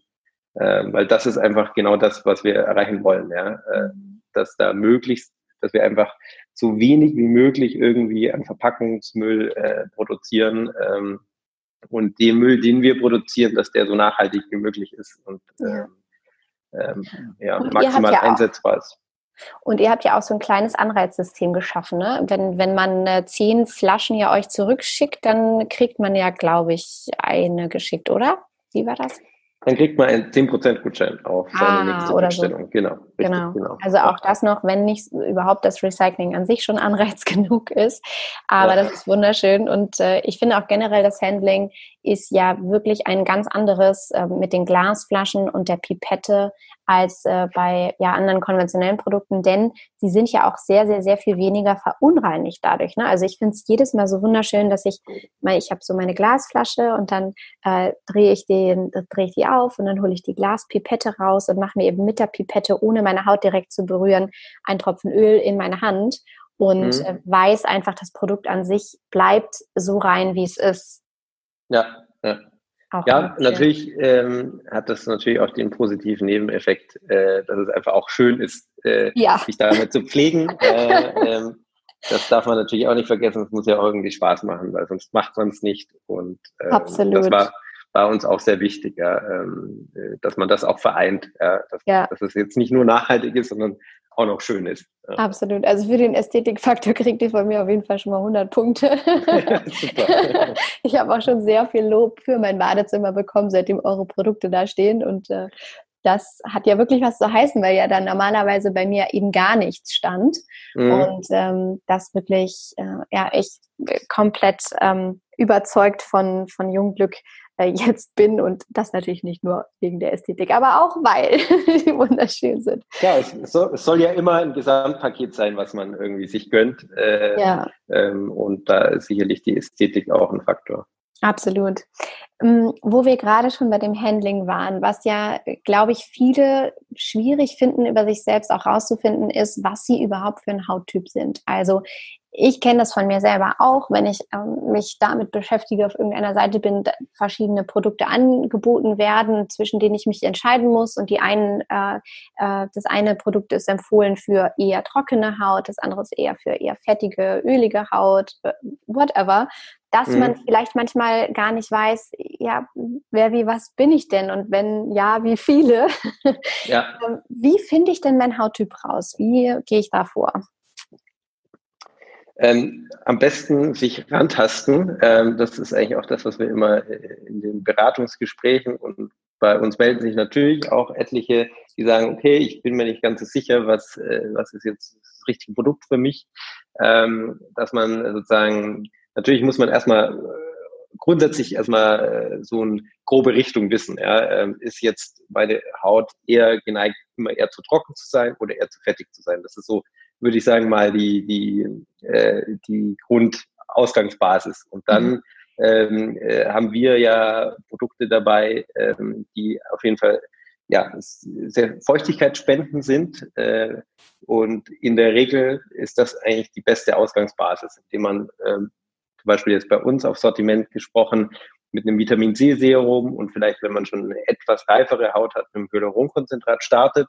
äh, weil das ist einfach genau das, was wir erreichen wollen, ja, äh, dass da möglichst, dass wir einfach so wenig wie möglich irgendwie an Verpackungsmüll äh, produzieren ähm, und den Müll, den wir produzieren, dass der so nachhaltig wie möglich ist und ähm, ähm, ja, maximal ja einsetzbar ist. Und ihr habt ja auch so ein kleines Anreizsystem geschaffen. Ne? Wenn, wenn man äh, zehn Flaschen ja euch zurückschickt, dann kriegt man ja, glaube ich, eine geschickt, oder? Wie war das? Dann kriegt man einen 10% Gutschein auf seine ah, nächste oder Bestellung. So. Genau, richtig, genau. genau. Also auch das noch, wenn nicht überhaupt das Recycling an sich schon Anreiz genug ist. Aber ja. das ist wunderschön. Und äh, ich finde auch generell, das Handling ist ja wirklich ein ganz anderes äh, mit den Glasflaschen und der Pipette als äh, bei ja, anderen konventionellen Produkten, denn sie sind ja auch sehr, sehr, sehr viel weniger verunreinigt dadurch. Ne? Also ich finde es jedes Mal so wunderschön, dass ich, mal, ich habe so meine Glasflasche und dann äh, drehe ich, den, dreh ich die auf und dann hole ich die Glaspipette raus und mache mir eben mit der Pipette, ohne meine Haut direkt zu berühren, einen Tropfen Öl in meine Hand und mhm. äh, weiß einfach, das Produkt an sich bleibt so rein, wie es ist. Ja, ja. Auch ja, natürlich ähm, hat das natürlich auch den positiven Nebeneffekt, äh, dass es einfach auch schön ist, äh, ja. sich damit zu pflegen. äh, ähm, das darf man natürlich auch nicht vergessen. Es muss ja auch irgendwie Spaß machen, weil sonst macht man es nicht. Und ähm, Absolut. das war, war uns auch sehr wichtig, ja, ähm, äh, dass man das auch vereint. Ja, dass, ja. dass es jetzt nicht nur nachhaltig ist, sondern auch noch schön ist. Ja. Absolut. Also für den Ästhetikfaktor kriegt ihr von mir auf jeden Fall schon mal 100 Punkte. Super. ich habe auch schon sehr viel Lob für mein Badezimmer bekommen, seitdem eure Produkte da stehen. Und äh, das hat ja wirklich was zu heißen, weil ja dann normalerweise bei mir eben gar nichts stand. Mhm. Und ähm, das wirklich, äh, ja, ich komplett ähm, überzeugt von, von Jungglück äh, jetzt bin und das natürlich nicht nur wegen der Ästhetik, aber auch weil die wunderschön sind. Ja, es, soll, es soll ja immer ein Gesamtpaket sein, was man irgendwie sich gönnt. Äh, ja. Ähm, und da ist sicherlich die Ästhetik auch ein Faktor. Absolut. Ähm, wo wir gerade schon bei dem Handling waren, was ja, glaube ich, viele schwierig finden, über sich selbst auch rauszufinden, ist, was sie überhaupt für ein Hauttyp sind. Also ich kenne das von mir selber auch, wenn ich ähm, mich damit beschäftige, auf irgendeiner Seite bin, verschiedene Produkte angeboten werden, zwischen denen ich mich entscheiden muss. Und die einen, äh, äh, das eine Produkt ist empfohlen für eher trockene Haut, das andere ist eher für eher fettige, ölige Haut, äh, whatever. Dass mhm. man vielleicht manchmal gar nicht weiß, ja, wer wie was bin ich denn? Und wenn ja, wie viele? Ja. Ähm, wie finde ich denn mein Hauttyp raus? Wie gehe ich da vor? Ähm, am besten sich rantasten. Ähm, das ist eigentlich auch das, was wir immer äh, in den Beratungsgesprächen und bei uns melden sich natürlich auch etliche, die sagen, okay, ich bin mir nicht ganz so sicher, was, äh, was ist jetzt das richtige Produkt für mich. Ähm, dass man sozusagen, natürlich muss man erstmal äh, grundsätzlich erstmal äh, so eine grobe Richtung wissen. Ja? Ähm, ist jetzt meine Haut eher geneigt, immer eher zu trocken zu sein oder eher zu fettig zu sein? Das ist so würde ich sagen, mal die, die, äh, die Grundausgangsbasis. Und dann mhm. ähm, äh, haben wir ja Produkte dabei, ähm, die auf jeden Fall ja, sehr feuchtigkeitsspendend sind. Äh, und in der Regel ist das eigentlich die beste Ausgangsbasis, indem man ähm, zum Beispiel jetzt bei uns auf Sortiment gesprochen, mit einem Vitamin C-Serum und vielleicht, wenn man schon eine etwas reifere Haut hat, mit einem Hyaluronkonzentrat startet,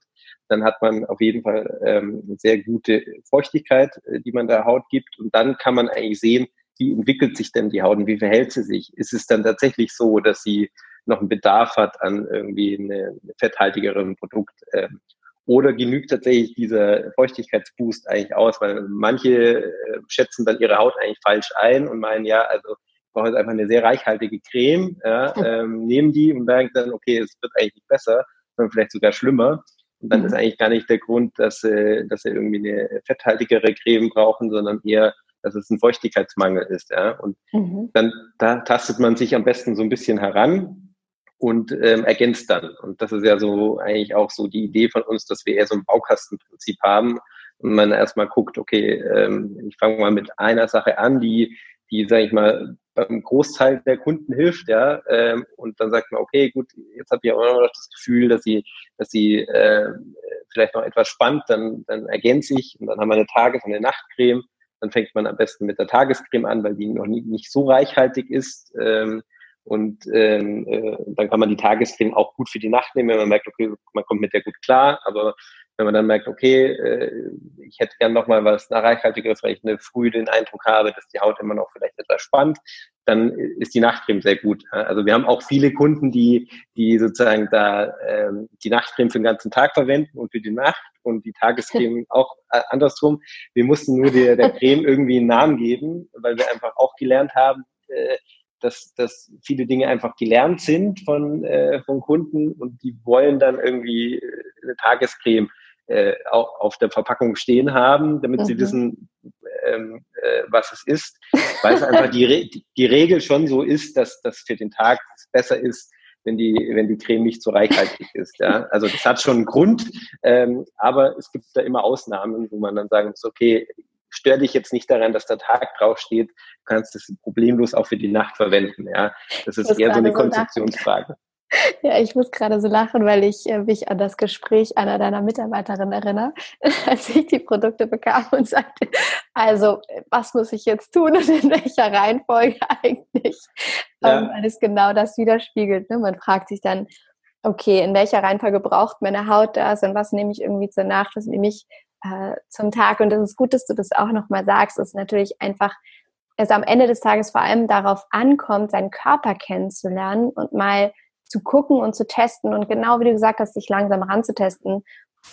dann hat man auf jeden Fall ähm, sehr gute Feuchtigkeit, äh, die man der Haut gibt. Und dann kann man eigentlich sehen, wie entwickelt sich denn die Haut und wie verhält sie sich? Ist es dann tatsächlich so, dass sie noch einen Bedarf hat an irgendwie eine, eine fetthaltigeren Produkt? Ähm, oder genügt tatsächlich dieser Feuchtigkeitsboost eigentlich aus? Weil manche äh, schätzen dann ihre Haut eigentlich falsch ein und meinen, ja, also brauche jetzt einfach eine sehr reichhaltige Creme, ja, ähm, nehmen die und merken dann, okay, es wird eigentlich nicht besser, sondern vielleicht sogar schlimmer. Und dann mhm. ist eigentlich gar nicht der Grund, dass, äh, dass sie irgendwie eine fetthaltigere Creme brauchen, sondern eher, dass es ein Feuchtigkeitsmangel ist. Ja? Und mhm. dann da tastet man sich am besten so ein bisschen heran und ähm, ergänzt dann. Und das ist ja so eigentlich auch so die Idee von uns, dass wir eher so ein Baukastenprinzip haben und man erstmal guckt, okay, ähm, ich fange mal mit einer Sache an, die, die, sage ich mal, beim Großteil der Kunden hilft, ja, ähm, und dann sagt man, okay, gut, jetzt habe ich auch noch das Gefühl, dass sie, dass sie äh, vielleicht noch etwas spannt, dann, dann ergänze ich und dann haben wir eine Tages- und eine Nachtcreme. Dann fängt man am besten mit der Tagescreme an, weil die noch nie, nicht so reichhaltig ist. Ähm, und ähm, äh, dann kann man die Tagescreme auch gut für die Nacht nehmen, wenn man merkt, okay, man kommt mit der gut klar, aber wenn man dann merkt, okay, äh, ich hätte gern noch mal was nachhaltigeres, weil ich eine früh den Eindruck habe, dass die Haut immer noch vielleicht etwas spannt, dann ist die Nachtcreme sehr gut. Also wir haben auch viele Kunden, die, die sozusagen da ähm, die Nachtcreme für den ganzen Tag verwenden und für die Nacht und die Tagescreme auch äh, andersrum. Wir mussten nur der, der Creme irgendwie einen Namen geben, weil wir einfach auch gelernt haben, äh, dass, dass viele Dinge einfach gelernt sind von, äh, von Kunden und die wollen dann irgendwie eine Tagescreme äh, auch auf der Verpackung stehen haben, damit mhm. sie wissen, ähm, äh, was es ist, weil es einfach die, Re die Regel schon so ist, dass das für den Tag besser ist, wenn die, wenn die Creme nicht so reichhaltig ist. Ja? Also das hat schon einen Grund, ähm, aber es gibt da immer Ausnahmen, wo man dann sagen muss, okay, stör dich jetzt nicht daran, dass der Tag draufsteht, du kannst das problemlos auch für die Nacht verwenden. Ja? Das ist eher so eine Konzeptionsfrage. Ja, ich muss gerade so lachen, weil ich äh, mich an das Gespräch einer deiner Mitarbeiterinnen erinnere, als ich die Produkte bekam und sagte, also was muss ich jetzt tun und in welcher Reihenfolge eigentlich? Ja. Ähm, weil es genau das widerspiegelt. Ne? Man fragt sich dann, okay, in welcher Reihenfolge braucht meine Haut das und was nehme ich irgendwie zur Nacht, was nehme ich äh, zum Tag? Und das ist gut, dass du das auch nochmal sagst. Ist natürlich einfach es am Ende des Tages vor allem darauf ankommt, seinen Körper kennenzulernen und mal zu gucken und zu testen und genau wie du gesagt hast, sich langsam ranzutesten,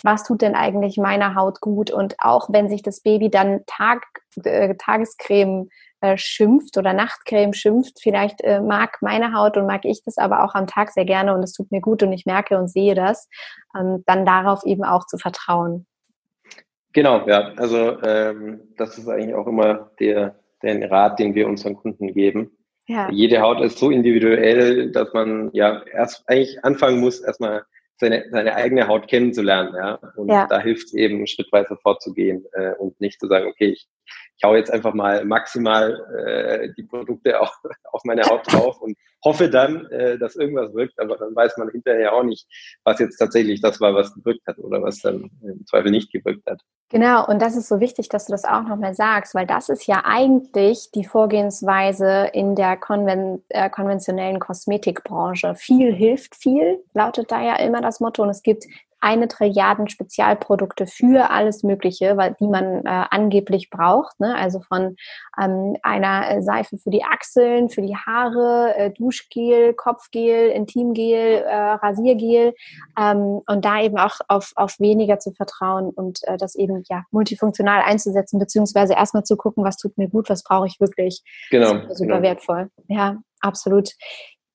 was tut denn eigentlich meiner Haut gut und auch wenn sich das Baby dann Tag, äh, Tagescreme äh, schimpft oder Nachtcreme schimpft, vielleicht äh, mag meine Haut und mag ich das aber auch am Tag sehr gerne und es tut mir gut und ich merke und sehe das, ähm, dann darauf eben auch zu vertrauen. Genau, ja, also ähm, das ist eigentlich auch immer der, der Rat, den wir unseren Kunden geben ja. Jede Haut ist so individuell, dass man ja erst eigentlich anfangen muss, erstmal seine, seine eigene Haut kennenzulernen. Ja? Und ja. da hilft es eben, schrittweise vorzugehen äh, und nicht zu sagen, okay, ich ich hau jetzt einfach mal maximal äh, die Produkte auf, auf meine Haut drauf und hoffe dann, äh, dass irgendwas wirkt, aber dann weiß man hinterher auch nicht, was jetzt tatsächlich das war, was gewirkt hat oder was dann im Zweifel nicht gewirkt hat. Genau, und das ist so wichtig, dass du das auch nochmal sagst, weil das ist ja eigentlich die Vorgehensweise in der konven äh, konventionellen Kosmetikbranche. Viel hilft viel, lautet da ja immer das Motto. Und es gibt eine Trilliarden Spezialprodukte für alles Mögliche, weil, die man äh, angeblich braucht. Ne? Also von ähm, einer äh, Seife für die Achseln, für die Haare, äh, Duschgel, Kopfgel, Intimgel, äh, Rasiergel ähm, und da eben auch auf, auf weniger zu vertrauen und äh, das eben ja multifunktional einzusetzen, beziehungsweise erstmal zu gucken, was tut mir gut, was brauche ich wirklich. Genau. Super, super genau. wertvoll. Ja, absolut.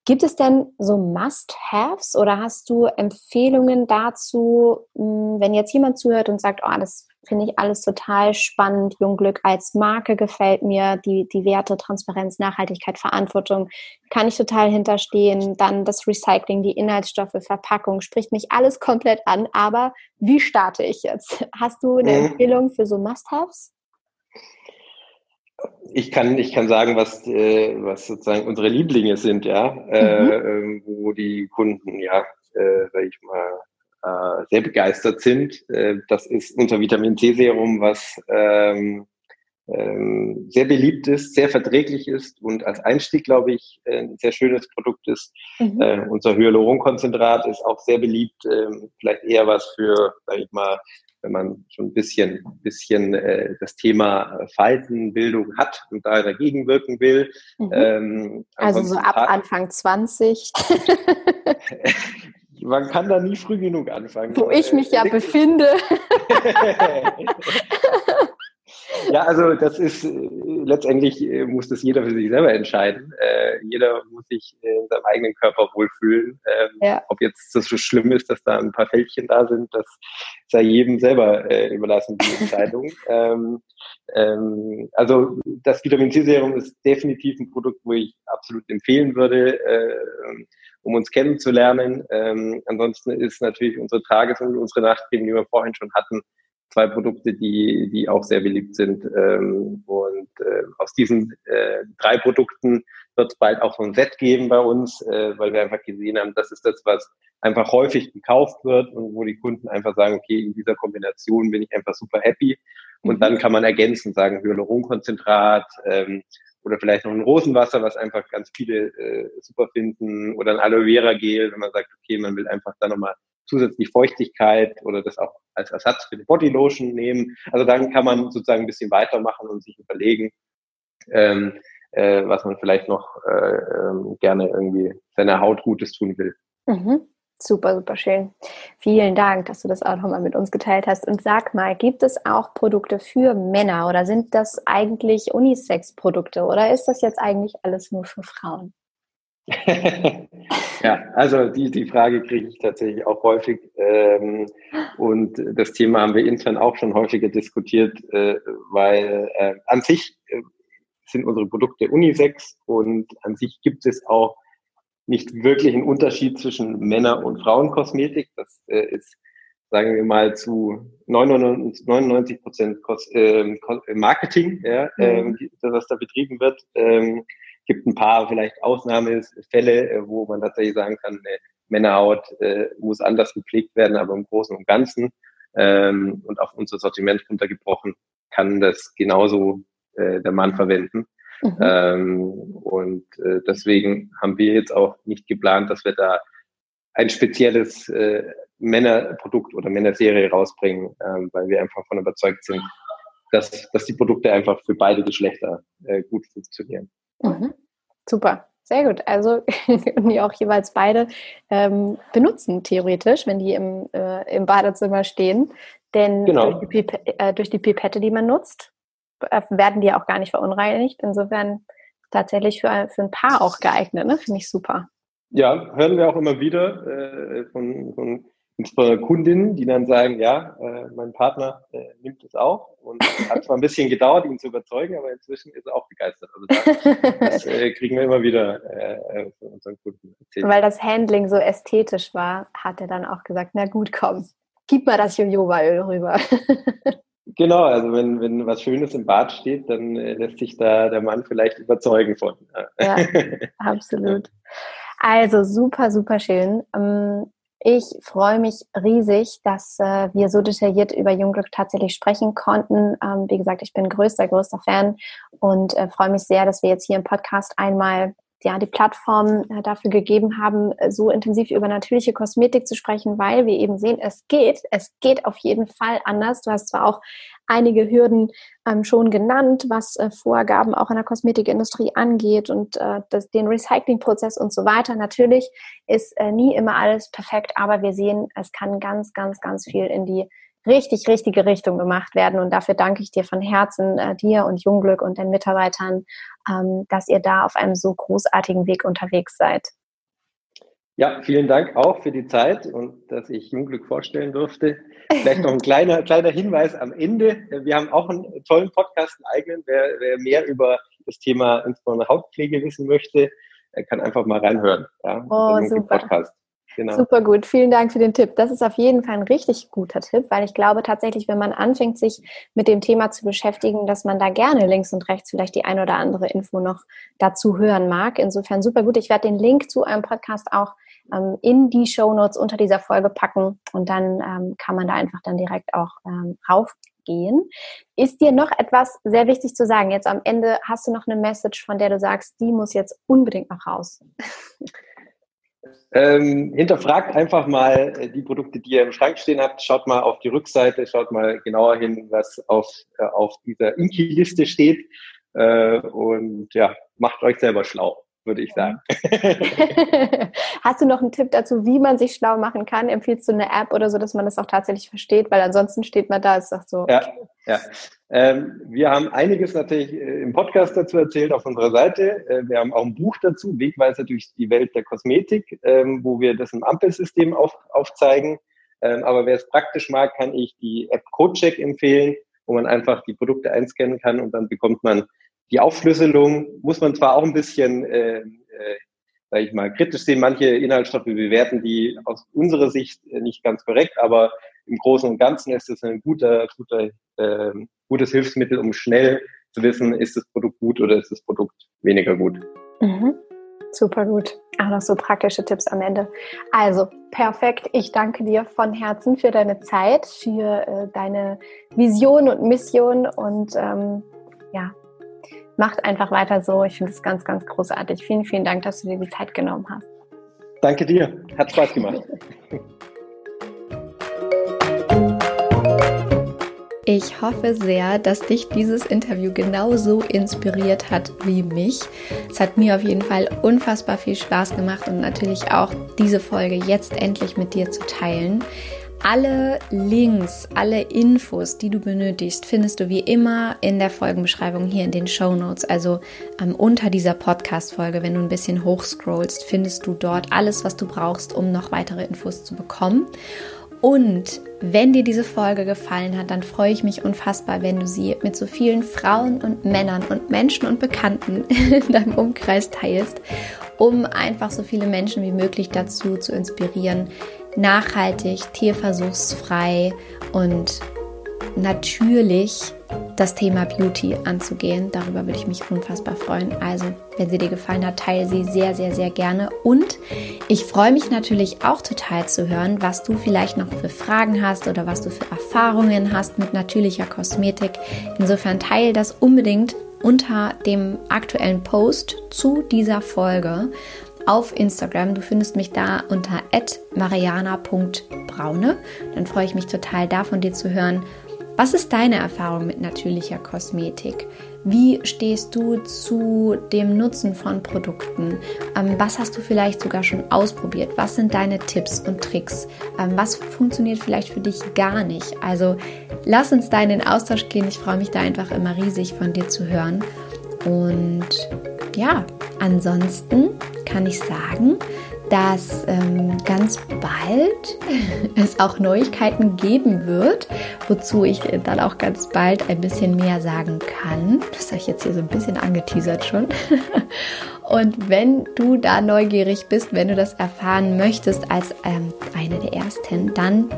Gibt es denn so Must-Haves oder hast du Empfehlungen dazu, hm, wenn jetzt jemand zuhört und sagt, oh, das finde ich alles total spannend, Jungglück als Marke gefällt mir, die, die Werte Transparenz, Nachhaltigkeit, Verantwortung, kann ich total hinterstehen, dann das Recycling, die Inhaltsstoffe, Verpackung, spricht mich alles komplett an, aber wie starte ich jetzt? Hast du eine mhm. Empfehlung für so Must-Haves? Ich kann, ich kann sagen, was, äh, was sozusagen unsere Lieblinge sind, ja, äh, mhm. äh, wo die Kunden, ja, äh, sag ich mal, äh, sehr begeistert sind. Äh, das ist unser Vitamin C Serum, was ähm, ähm, sehr beliebt ist, sehr verträglich ist und als Einstieg, glaube ich, ein sehr schönes Produkt ist. Mhm. Äh, unser Hyaluronkonzentrat ist auch sehr beliebt, äh, vielleicht eher was für, sage ich mal, wenn man schon ein bisschen, bisschen äh, das Thema Faltenbildung hat und da dagegen wirken will. Mhm. Ähm, also so ab Anfang 20. man kann da nie früh genug anfangen. Wo ich mich ja befinde. Ja, also das ist äh, letztendlich äh, muss das jeder für sich selber entscheiden. Äh, jeder muss sich in seinem eigenen Körper wohlfühlen. Ähm, ja. Ob jetzt das so schlimm ist, dass da ein paar Fältchen da sind, das sei jedem selber äh, überlassen, die Entscheidung. ähm, ähm, also das Vitamin C-Serum ist definitiv ein Produkt, wo ich absolut empfehlen würde, äh, um uns kennenzulernen. Ähm, ansonsten ist natürlich unsere Tages- und unsere Nachtcreme, die wir vorhin schon hatten, zwei Produkte, die, die auch sehr beliebt sind. Ähm, und äh, aus diesen äh, drei Produkten wird es bald auch so ein Set geben bei uns, äh, weil wir einfach gesehen haben, das ist das, was einfach häufig gekauft wird und wo die Kunden einfach sagen, okay, in dieser Kombination bin ich einfach super happy. Und mhm. dann kann man ergänzen, sagen Hyaluronkonzentrat ähm, oder vielleicht noch ein Rosenwasser, was einfach ganz viele äh, super finden oder ein Aloe Vera Gel, wenn man sagt, okay, man will einfach da nochmal zusätzlich Feuchtigkeit oder das auch als Ersatz für die Bodylotion nehmen. Also dann kann man sozusagen ein bisschen weitermachen und sich überlegen, ähm, äh, was man vielleicht noch äh, ähm, gerne irgendwie seiner Haut Gutes tun will. Mhm. Super, super schön. Vielen Dank, dass du das auch nochmal mit uns geteilt hast. Und sag mal, gibt es auch Produkte für Männer oder sind das eigentlich Unisex-Produkte oder ist das jetzt eigentlich alles nur für Frauen? ja, also die, die Frage kriege ich tatsächlich auch häufig. Ähm, und das Thema haben wir intern auch schon häufiger diskutiert, äh, weil äh, an sich äh, sind unsere Produkte Unisex und an sich gibt es auch nicht wirklich einen Unterschied zwischen Männer- und Frauenkosmetik. Das äh, ist, sagen wir mal, zu 99 Prozent äh, Marketing, ja, mhm. äh, was da betrieben wird. Ähm, gibt ein paar vielleicht Ausnahmefälle, äh, wo man tatsächlich sagen kann, eine Männerhaut äh, muss anders gepflegt werden, aber im Großen und Ganzen ähm, und auf unser Sortiment runtergebrochen kann das genauso äh, der Mann verwenden. Mhm. Ähm, und äh, deswegen haben wir jetzt auch nicht geplant, dass wir da ein spezielles äh, Männerprodukt oder Männerserie rausbringen, ähm, weil wir einfach davon überzeugt sind, dass, dass die Produkte einfach für beide Geschlechter äh, gut funktionieren. Mhm. Super. Sehr gut. Also die auch jeweils beide ähm, benutzen, theoretisch, wenn die im, äh, im Badezimmer stehen. Denn genau. durch, die äh, durch, die Pipette, die man nutzt, äh, werden die auch gar nicht verunreinigt. Insofern tatsächlich für, für ein Paar auch geeignet, ne? Finde ich super. Ja, hören wir auch immer wieder äh, von, von insbesondere Kundinnen, die dann sagen, ja, äh, mein Partner äh, nimmt es auch und hat zwar ein bisschen gedauert, ihn zu überzeugen, aber inzwischen ist er auch begeistert. Also das, das äh, kriegen wir immer wieder äh, äh, von unseren Kunden erzählt. Weil das Handling so ästhetisch war, hat er dann auch gesagt, na gut, komm, gib mal das Jojobaöl rüber. Genau, also wenn, wenn was Schönes im Bad steht, dann äh, lässt sich da der Mann vielleicht überzeugen von. Ja, absolut. Also super, super schön. Ich freue mich riesig, dass äh, wir so detailliert über Jungglück tatsächlich sprechen konnten. Ähm, wie gesagt, ich bin größter, größter Fan und äh, freue mich sehr, dass wir jetzt hier im Podcast einmal ja, die Plattform äh, dafür gegeben haben, äh, so intensiv über natürliche Kosmetik zu sprechen, weil wir eben sehen, es geht, es geht auf jeden Fall anders. Du hast zwar auch einige Hürden ähm, schon genannt, was äh, Vorgaben auch in der Kosmetikindustrie angeht und äh, das, den Recyclingprozess und so weiter. Natürlich ist äh, nie immer alles perfekt, aber wir sehen, es kann ganz, ganz, ganz viel in die richtig richtige Richtung gemacht werden. Und dafür danke ich dir von Herzen, äh, dir und Jungglück und den Mitarbeitern, ähm, dass ihr da auf einem so großartigen Weg unterwegs seid. Ja, vielen Dank auch für die Zeit und dass ich Jungglück vorstellen durfte. Vielleicht noch ein kleiner, kleiner Hinweis am Ende. Wir haben auch einen tollen Podcast, einen eigenen. Wer, wer mehr über das Thema insbesondere Hautpflege wissen möchte, kann einfach mal reinhören. Ja, oh, super. Podcast. Genau. Super gut, vielen Dank für den Tipp. Das ist auf jeden Fall ein richtig guter Tipp, weil ich glaube tatsächlich, wenn man anfängt, sich mit dem Thema zu beschäftigen, dass man da gerne links und rechts vielleicht die ein oder andere Info noch dazu hören mag. Insofern super gut. Ich werde den Link zu eurem Podcast auch ähm, in die Show Notes unter dieser Folge packen und dann ähm, kann man da einfach dann direkt auch ähm, raufgehen. Ist dir noch etwas sehr wichtig zu sagen? Jetzt am Ende hast du noch eine Message, von der du sagst, die muss jetzt unbedingt noch raus. Ähm, hinterfragt einfach mal äh, die Produkte, die ihr im Schrank stehen habt. Schaut mal auf die Rückseite, schaut mal genauer hin, was auf, äh, auf dieser Inki-Liste steht. Äh, und ja, macht euch selber schlau würde ich sagen. Hast du noch einen Tipp dazu, wie man sich schlau machen kann? Empfiehlst du eine App oder so, dass man das auch tatsächlich versteht? Weil ansonsten steht man da, ist doch so. Ja, ja. Ähm, wir haben einiges natürlich äh, im Podcast dazu erzählt auf unserer Seite. Äh, wir haben auch ein Buch dazu, Wegweiser durch die Welt der Kosmetik, ähm, wo wir das im Ampelsystem auf, aufzeigen. Ähm, aber wer es praktisch mag, kann ich die App CodeCheck empfehlen, wo man einfach die Produkte einscannen kann und dann bekommt man die Aufschlüsselung muss man zwar auch ein bisschen, äh, äh, sage ich mal, kritisch sehen. Manche Inhaltsstoffe bewerten die aus unserer Sicht äh, nicht ganz korrekt, aber im Großen und Ganzen ist es ein guter, guter, äh, gutes Hilfsmittel, um schnell zu wissen, ist das Produkt gut oder ist das Produkt weniger gut. Mhm. Super gut. Auch noch so praktische Tipps am Ende. Also, perfekt. Ich danke dir von Herzen für deine Zeit, für äh, deine Vision und Mission und ähm, ja, macht einfach weiter so. Ich finde es ganz, ganz großartig. Vielen, vielen Dank, dass du dir die Zeit genommen hast. Danke dir. Hat Spaß gemacht. Ich hoffe sehr, dass dich dieses Interview genauso inspiriert hat wie mich. Es hat mir auf jeden Fall unfassbar viel Spaß gemacht und natürlich auch diese Folge jetzt endlich mit dir zu teilen. Alle Links, alle Infos, die du benötigst, findest du wie immer in der Folgenbeschreibung hier in den Show Notes. Also ähm, unter dieser Podcast-Folge, wenn du ein bisschen hochscrollst, findest du dort alles, was du brauchst, um noch weitere Infos zu bekommen. Und wenn dir diese Folge gefallen hat, dann freue ich mich unfassbar, wenn du sie mit so vielen Frauen und Männern und Menschen und Bekannten in deinem Umkreis teilst um einfach so viele Menschen wie möglich dazu zu inspirieren, nachhaltig, tierversuchsfrei und natürlich das Thema Beauty anzugehen. Darüber würde ich mich unfassbar freuen. Also, wenn sie dir gefallen hat, teile sie sehr, sehr, sehr gerne. Und ich freue mich natürlich auch total zu hören, was du vielleicht noch für Fragen hast oder was du für Erfahrungen hast mit natürlicher Kosmetik. Insofern teile das unbedingt unter dem aktuellen Post zu dieser Folge auf Instagram. Du findest mich da unter mariana.braune. Dann freue ich mich total, da von dir zu hören, was ist deine Erfahrung mit natürlicher Kosmetik? Wie stehst du zu dem Nutzen von Produkten? Ähm, was hast du vielleicht sogar schon ausprobiert? Was sind deine Tipps und Tricks? Ähm, was funktioniert vielleicht für dich gar nicht? Also lass uns da in den Austausch gehen. Ich freue mich da einfach immer riesig von dir zu hören. Und ja, ansonsten kann ich sagen, dass ähm, ganz bald es auch Neuigkeiten geben wird, wozu ich dann auch ganz bald ein bisschen mehr sagen kann. Das habe ich jetzt hier so ein bisschen angeteasert schon. Und wenn du da neugierig bist, wenn du das erfahren möchtest als ähm, eine der ersten, dann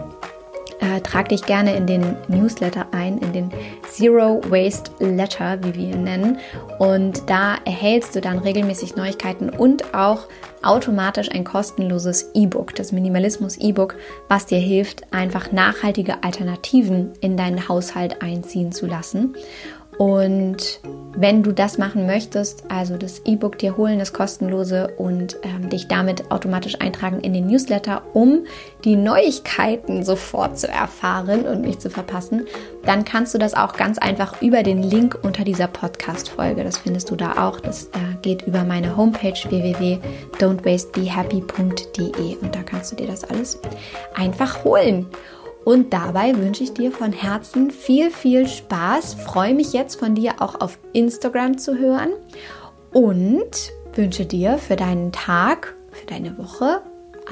äh, trag dich gerne in den Newsletter ein, in den Zero Waste Letter, wie wir ihn nennen. Und da erhältst du dann regelmäßig Neuigkeiten und auch automatisch ein kostenloses E-Book, das Minimalismus E-Book, was dir hilft, einfach nachhaltige Alternativen in deinen Haushalt einziehen zu lassen. Und wenn du das machen möchtest, also das E-Book dir holen, das kostenlose und ähm, dich damit automatisch eintragen in den Newsletter, um die Neuigkeiten sofort zu erfahren und nicht zu verpassen, dann kannst du das auch ganz einfach über den Link unter dieser Podcast-Folge. Das findest du da auch. Das äh, geht über meine Homepage www.don'twastebehappy.de und da kannst du dir das alles einfach holen. Und dabei wünsche ich dir von Herzen viel, viel Spaß. Freue mich jetzt von dir auch auf Instagram zu hören und wünsche dir für deinen Tag, für deine Woche,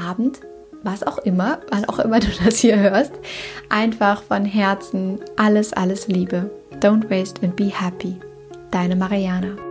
Abend, was auch immer, wann auch immer du das hier hörst, einfach von Herzen alles, alles Liebe. Don't waste and be happy. Deine Mariana.